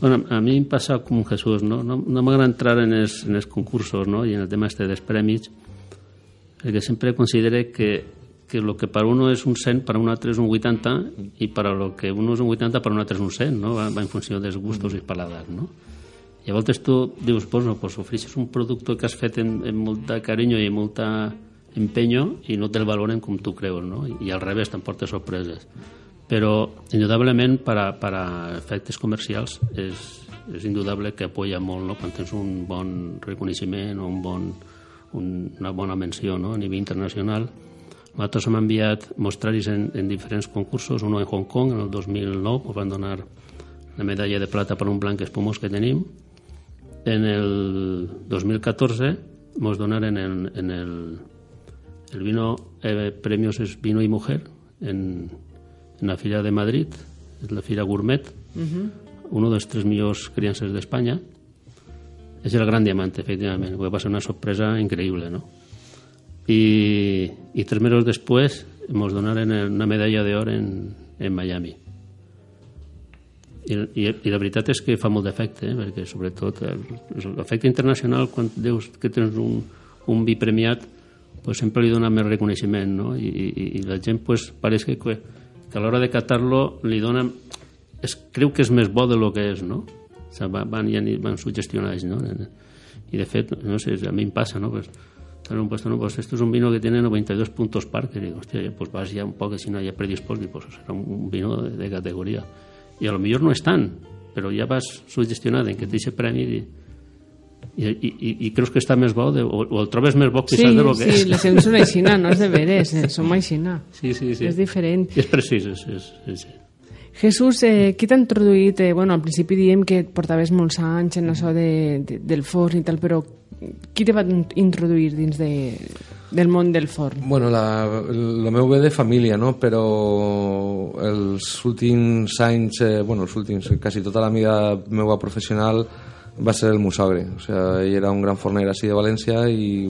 Speaker 6: Bueno, a mi em passa com Jesús, no, no, no m'agrada entrar en els, en els concursos no? i en el tema este dels premis, perquè sempre considere que, que lo que per uno és un 100, per un altre és un 80, i per lo que uno és un 80, per un altre és un 100, no? va, va en funció dels gustos i paladars. No? I a voltes tu dius, pues no, pues ofreixes un producte que has fet en, en molt de carinyo i amb molta empeño i no te'l valoren com tu creus, no? I al revés, t'emportes sorpreses. Però, indudablement, per a, per a efectes comercials, és, és indudable que apoya molt no? quan tens un bon reconeixement o un bon, un, una bona menció no? a nivell internacional. Nosaltres hem enviat mostraris en, en diferents concursos, uno en Hong Kong en el 2009, ens van donar la medalla de plata per un blanc espumós que tenim. En el 2014 ens donaren en, en el, el vino eh, premios es vino y mujer en, en la Fira de Madrid, és la Fira Gourmet, uh -huh. uno dels tres millors criances d'Espanya. És el gran diamante, efectivament. Va ser una sorpresa increïble, no? I, i tres mesos després ens donaren una medalla d'or en, en Miami. I, i, I la veritat és que fa molt d'efecte, eh? perquè sobretot el- l'efecte internacional, quan dius que tens un, un vi premiat, pues sempre li dona més reconeixement, no? I, i, i la gent pues, pareix que, que, que a l'hora de catar-lo li dona... Es, creu que és més bo de lo que és, no? O sigui, van, ja van sugestionats, no? I de fet, no sé, a mi em passa, no? Pues, Claro, pues, no, pues esto es un vino que tiene 92 puntos par, que digo, hostia, pues vas ya un poco, si no haya predispuesto, y pues será un vino de, de categoría. Y a lo mejor no es tan, pero ja vas sugestionat en que té aquest premi i, i, i, i, i creus que està més bo de, o, o el trobes més bo
Speaker 2: Sí,
Speaker 6: quizás de lo que
Speaker 2: sí,
Speaker 6: és.
Speaker 2: les gens són aixina, no és de veres, eh, som aixina.
Speaker 6: Sí, sí, sí.
Speaker 2: És diferent.
Speaker 6: I és precís, és, és, és, sí.
Speaker 2: Jesús, eh, qui t'ha introduït? Eh, bueno, al principi diem que portaves molts anys en això de, de, del forn i tal, però qui te va introduir dins de, del món del forn?
Speaker 4: Bueno, la, el meu ve de família, no? però els últims anys, eh, bueno, els últims, quasi tota la vida meva professional va ser el meu sogre. O sea, ell era un gran forner així de València i,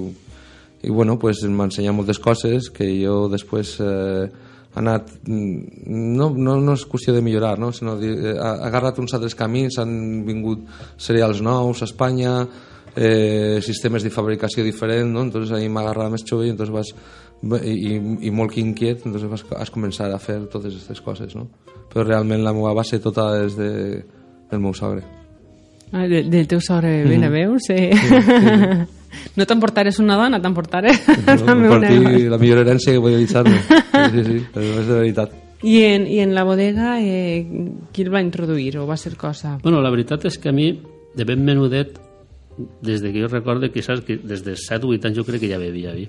Speaker 4: i bueno, pues, m'ha ensenyat moltes coses que jo després eh, ha anat... No, no, no és qüestió de millorar, no? sinó eh, ha agarrat uns altres camins, han vingut cereals nous a Espanya, eh, sistemes de fabricació diferent, no? entonces ahí m'agarrava més jove i entonces vas i, i molt inquiet, entonces vas, has començar a fer totes aquestes coses, no? Però realment la meva base tota és de, del meu sogre.
Speaker 2: Ah, de, del teu sogre ben a veus? Eh? no t'emportares una dona, t'emportares
Speaker 4: No,
Speaker 2: també una...
Speaker 4: compartir la millor herència que podia deixar-me. Sí, sí, sí, és de veritat.
Speaker 2: I en, I en la bodega, eh, qui el va introduir o va ser cosa?
Speaker 6: Bueno, la veritat és que a mi, de ben menudet, des de que jo recorde que, saps, que des de 7 o 8 anys jo crec que ja bevia vi.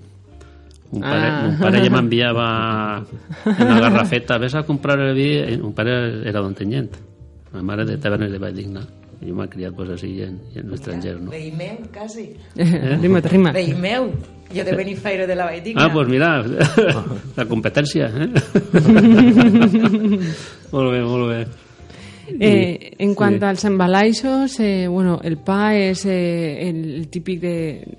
Speaker 6: Un pare,
Speaker 2: Ah.
Speaker 6: mon pare ja m'enviava en una garrafeta, ves a comprar el vi, Eh, un pare era d'Ontenyent, la mare de Tavernes de Valldigna, i jo m'ha criat pues, així en, en l'estranger, no?
Speaker 5: Veí meu, quasi.
Speaker 2: Rima, rima.
Speaker 5: Veí meu. Jo de Benifairo de la Valldigna.
Speaker 6: Ah, pues mira, la competència, eh? molt bé, molt bé.
Speaker 2: Eh, en quant als embalaixos, eh, bueno, el pa és eh, el, el típic de...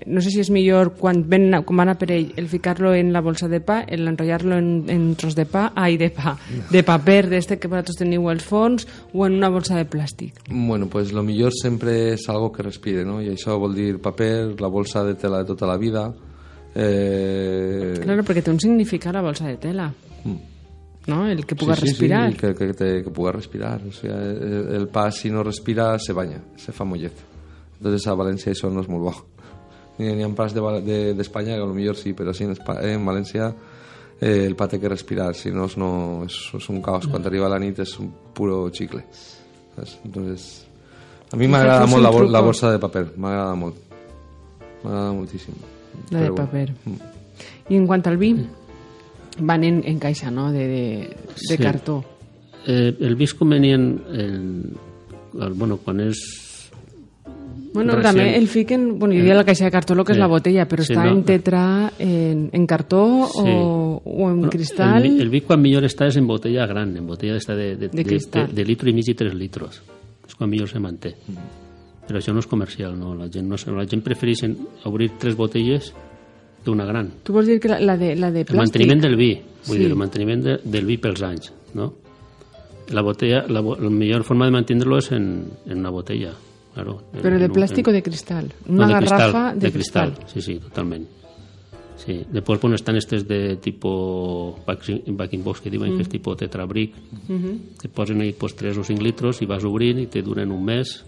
Speaker 2: No sé si és millor quan, ven, quan van a per ell el ficar-lo en la bolsa de pa, el enrotllar-lo en, en tros de pa, ai, de pa, de paper d'este que vosaltres teniu als forns o en una bolsa de plàstic.
Speaker 4: Bueno, pues lo millor sempre és algo que respire, no? I això vol dir paper, la bolsa de tela de tota la vida. Eh...
Speaker 2: Claro, perquè té un significat la bolsa de tela. No? El que puga
Speaker 4: sí, sí,
Speaker 2: respirar.
Speaker 4: Sí, que, que, te- que puga respirar. O sea, el, el pa, si no respira, se baña, se fa mollet. Entonces a València això no és molt bo. N'hi ni ha pas d'Espanya de, de, que millor sí, però sí en, Espa en València eh, el pa té que respirar, si no, no és, és un caos. Quan arriba la nit és un puro chicle. Saps? Entonces, a mi m'agrada molt la, la bolsa de paper, m'agrada molt. M'agrada moltíssim.
Speaker 2: La de
Speaker 4: Però
Speaker 2: paper. I en quant al vi, van en, en caixa, no?, de, de, de
Speaker 6: Sí.
Speaker 2: cartó.
Speaker 6: Eh, el vi és convenient, el, el, bueno, quan és
Speaker 2: Bueno,
Speaker 6: Recient.
Speaker 2: també el fiquen, bueno, hi havia la caixa de cartó, lo que és la botella, però
Speaker 6: Sí,
Speaker 2: està
Speaker 6: no.
Speaker 2: en tetra, en, en cartó
Speaker 6: Sí.
Speaker 2: o, o en
Speaker 6: Bueno,
Speaker 2: cristal.
Speaker 6: El, el vi quan millor està és en botella gran, en botella d'esta de, de,
Speaker 2: De cristal.
Speaker 6: de, de litro i mig i 3 litros. És quan millor se manté. Però això no és comercial, no. La gent, no, la gent prefereix en- obrir tres botelles que una gran.
Speaker 2: Tu vols dir que la, la, de, la de
Speaker 6: El
Speaker 2: plàstic...
Speaker 6: manteniment del vi, vull
Speaker 2: Sí.
Speaker 6: dir, el manteniment de, del vi pels anys, no? La botella, la, la millor forma de mantenir-lo és en, en una botella, claro. En-
Speaker 2: Però de
Speaker 6: en
Speaker 2: plàstic
Speaker 6: en-
Speaker 2: o de cristal?
Speaker 6: No,
Speaker 2: Una
Speaker 6: de
Speaker 2: garrafa
Speaker 6: cristal,
Speaker 2: de, cristal.
Speaker 6: Sí, sí, totalment. Sí. Després bueno, estan estes de tipo backing box que diuen que és tipo tetrabric que posen ahí pues, 3 o 5 litros i vas obrint i te duren un mes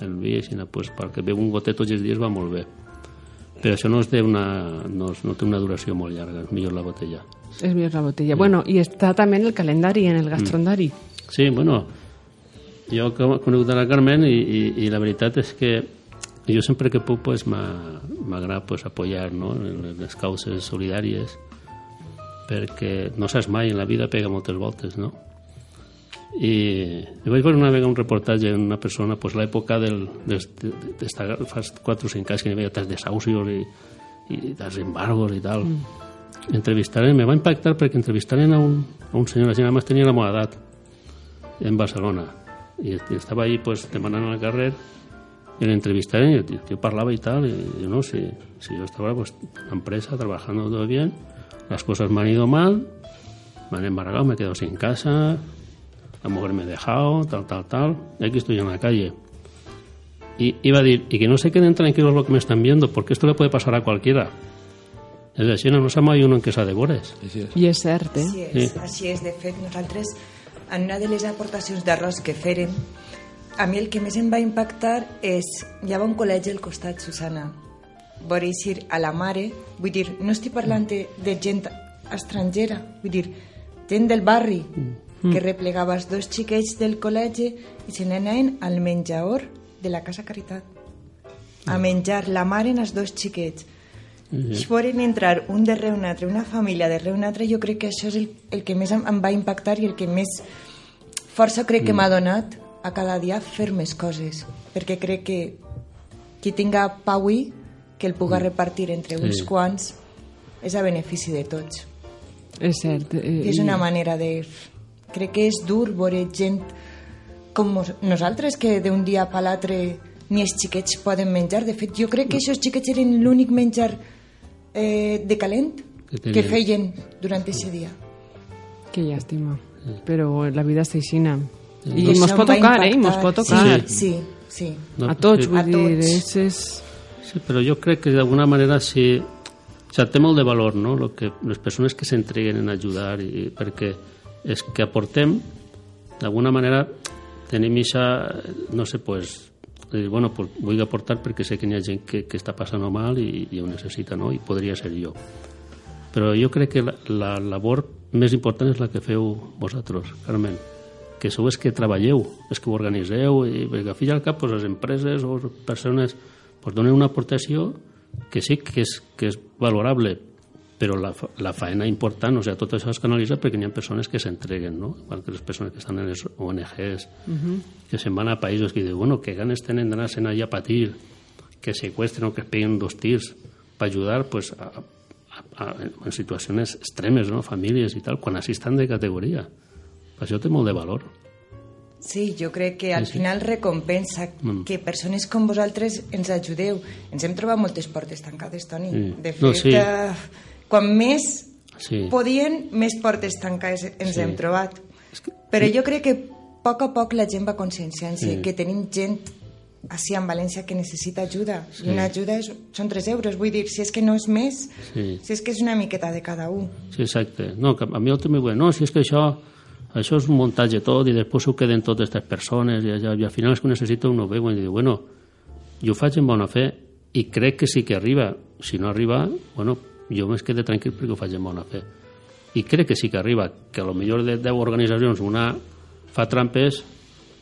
Speaker 6: el vi, així, pues, perquè beu un gotet tots els dies va molt bé però això no, és de una, no, no té una duració molt llarga, és millor la botella
Speaker 2: És millor la botella. Bueno, i està també en el calendari, en el gastrondari.
Speaker 6: Sí, bueno, jo que conegut la Carmen i, i, i la veritat és que jo sempre que puc pues, m'agrada pues, apoyar no? en les causes solidàries perquè no saps mai, en la vida pega moltes voltes, no? I, i vaig veure una vegada un reportatge d'una persona, pues, l'època d'esta- fa 4 o 5 anys que hi havia tants desaucios i, i tants embargos i tal. Mm. Entrevistaren, me va impactar perquè entrevistaren a un, a un senyor, gent més tenia la meva edat, en Barcelona. I, i estava ahí pues, demanant al carrer y le entrevistaron y el tío, tío parlaba y tal, y yo no, si, si yo estaba pues en la empresa trabajando todo bien, las cosas me han ido mal, me han embargado, me he quedado sin casa, la mujer me ha dejado, tal, tal, tal, y aquí estoy en la calle. Y iba a decir, y que no se queden tranquilos lo que me están viendo, porque esto le puede pasar a cualquiera. És així, no se mai uno en que s'adevores.
Speaker 4: Així és.
Speaker 2: I és cert, eh?
Speaker 5: Així és,
Speaker 6: Sí.
Speaker 5: així és. De fet, nosaltres, en una de les aportacions d'arròs que feren, a mi el que més em va impactar és... Hi havia un col·legi al costat, Susana. Veure dir a la mare... Vull dir, no estic parlant de, de gent estrangera, vull dir, gent del barri, que replegava els dos xiquets del col·legi i se n'anaven al menjador de la Casa Caritat a menjar la mare en els dos xiquets. Si poden entrar un darrere un altre, una família darrere un altre, jo crec que això és el, el que més em, em va impactar i el que més força crec que m'ha donat a cada dia fer més coses. Perquè crec que qui tinga pa avui, que el puga repartir entre uns
Speaker 6: Sí.
Speaker 5: quants, és a benefici de tots.
Speaker 2: És cert. Eh,
Speaker 5: és una manera de... Crec que és dur veure gent com nosaltres, que d'un dia per l'altre ni els xiquets poden menjar. De fet, jo crec que aquests xiquets eren l'únic menjar eh, de calent
Speaker 6: Que
Speaker 5: feien durant aquest dia.
Speaker 2: Que llàstima. Però la vida està aixina. I mos
Speaker 5: em
Speaker 2: pot tocar, eh? Mos
Speaker 5: impactar.
Speaker 2: pot tocar.
Speaker 5: Sí, sí, sí.
Speaker 6: No,
Speaker 2: A tots, vull
Speaker 5: A
Speaker 2: dir,
Speaker 5: tots.
Speaker 2: és, és...
Speaker 6: Sí, però jo crec que d'alguna manera sí... O sigui, té molt de valor, no?, Lo que, les persones que s'entreguen en ajudar, i, perquè és que aportem, d'alguna manera, tenim ixa, no sé, pues, dir, bueno, pues vull aportar perquè sé que hi ha gent que, que està passant mal i, i ho necessita, no?, i podria ser jo. Però jo crec que la, la labor més important és la que feu vosaltres, Carmen, que sou els que treballeu, els que ho organiseu, i perquè al fi i al cap pues, les empreses o les persones pues, donen una aportació que sí que és, que és valorable, però la, la faena important, o sigui, tot això es canalitza perquè hi ha persones que s'entreguen, no? Igual que les persones que estan en les ONGs, que se'n van a països que diuen, bueno, que ganes tenen d'anar-se'n allà a patir, que seqüestren o que es peguen dos tirs per ajudar pues, a, a, a, en situacions extremes, no? famílies i tal, quan així estan de categoria. Això té molt de valor.
Speaker 5: Sí, jo crec que al
Speaker 6: Sí, sí.
Speaker 5: final recompensa
Speaker 6: Mm.
Speaker 5: que persones com vosaltres ens ajudeu. Ens hem trobat moltes portes tancades, Toni.
Speaker 6: Sí.
Speaker 5: De fet,
Speaker 6: No, sí.
Speaker 5: eh, quan més
Speaker 6: Sí.
Speaker 5: podien, més portes tancades ens
Speaker 6: Sí.
Speaker 5: hem trobat. Però jo crec que a poc a poc la gent va conscienciant-se que tenim gent així en València que necessita ajuda. I una ajuda és, són 3 euros. Vull dir, si és que no és més,
Speaker 6: Sí.
Speaker 5: si és que és una miqueta de cada un.
Speaker 6: Sí, exacte. No, que a mi el també diuen, no, si és que això, això és un muntatge tot i després ho queden totes aquestes persones i, allà, i al final és que ho necessita un ho veuen i diu, bueno, jo ho faig en bona fe i crec que sí que arriba. Si no arriba, bueno, jo més quede tranquil perquè ho faig en bona fe. I crec que sí que arriba, que a lo millor de 10 organitzacions una fa trampes,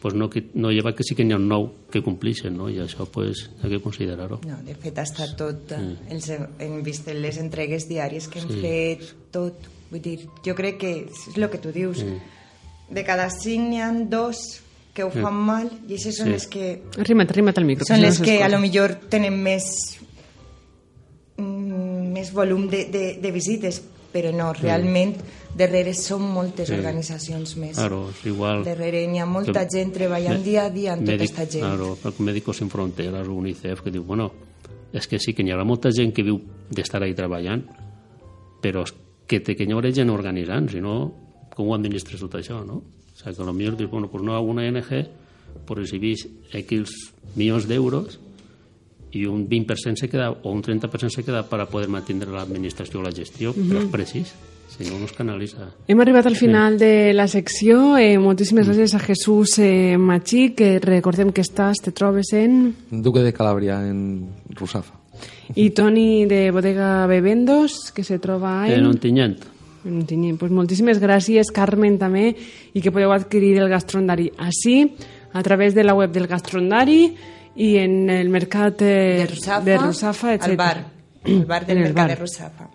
Speaker 6: pues no, que- no lleva que sí que n'hi ha un nou que complixen, no? i això pues, hi ha que considerar-ho.
Speaker 5: No, de fet, està tot... Mm. Els, hem vist les entregues diàries que hem sí. fet, tot. Vull dir, jo crec que és el que tu dius. Mm. De cada cinc n'hi ha dos que ho fan mal i aquestes són
Speaker 6: Sí.
Speaker 5: les que
Speaker 2: Arrima't, arrima't al micro.
Speaker 5: són les
Speaker 2: no
Speaker 5: que a lo millor tenen més més volum de, de, de visites però no, realment darrere són moltes
Speaker 6: Sí.
Speaker 5: organitzacions més
Speaker 6: Claro, és igual.
Speaker 5: darrere n'hi ha molta
Speaker 6: Que-
Speaker 5: gent treballant
Speaker 6: Me-
Speaker 5: dia a dia amb tota aquesta gent
Speaker 6: Claro, perquè Médicos Sin Fronteras o UNICEF que diu, bueno, és que sí que n'hi haurà molta gent que viu d'estar ahí treballant, però és que té que n'hi haurà gent organitzant, si no, com ho administres tot això, no? O sigui, que potser dius, bueno, pues no hago una ONG, pues recibís X milions d'euros i un 20% se queda, o un 30% se queda para poder mantenir l'administració o la gestió, però és precís, si no, no es canalitza.
Speaker 2: Hem arribat al final de la secció. Eh, moltíssimes gràcies a Jesús eh, Machí, que recordem que estàs, te trobes en...
Speaker 4: Duque de Calabria, en Rusafa.
Speaker 2: I Toni de Bodega Bebendos, que se troba
Speaker 6: En
Speaker 2: en...
Speaker 6: Ontinyent,
Speaker 2: en Ontinyent. Pues moltíssimes gràcies, Carmen, també, i que podeu adquirir el gastrondari així, a través de la web del gastrondari i en el mercat eh,
Speaker 5: de Rusafa,
Speaker 2: de Rusafa etc.
Speaker 5: al bar, al bar del mercat
Speaker 2: bar.
Speaker 5: de Rusafa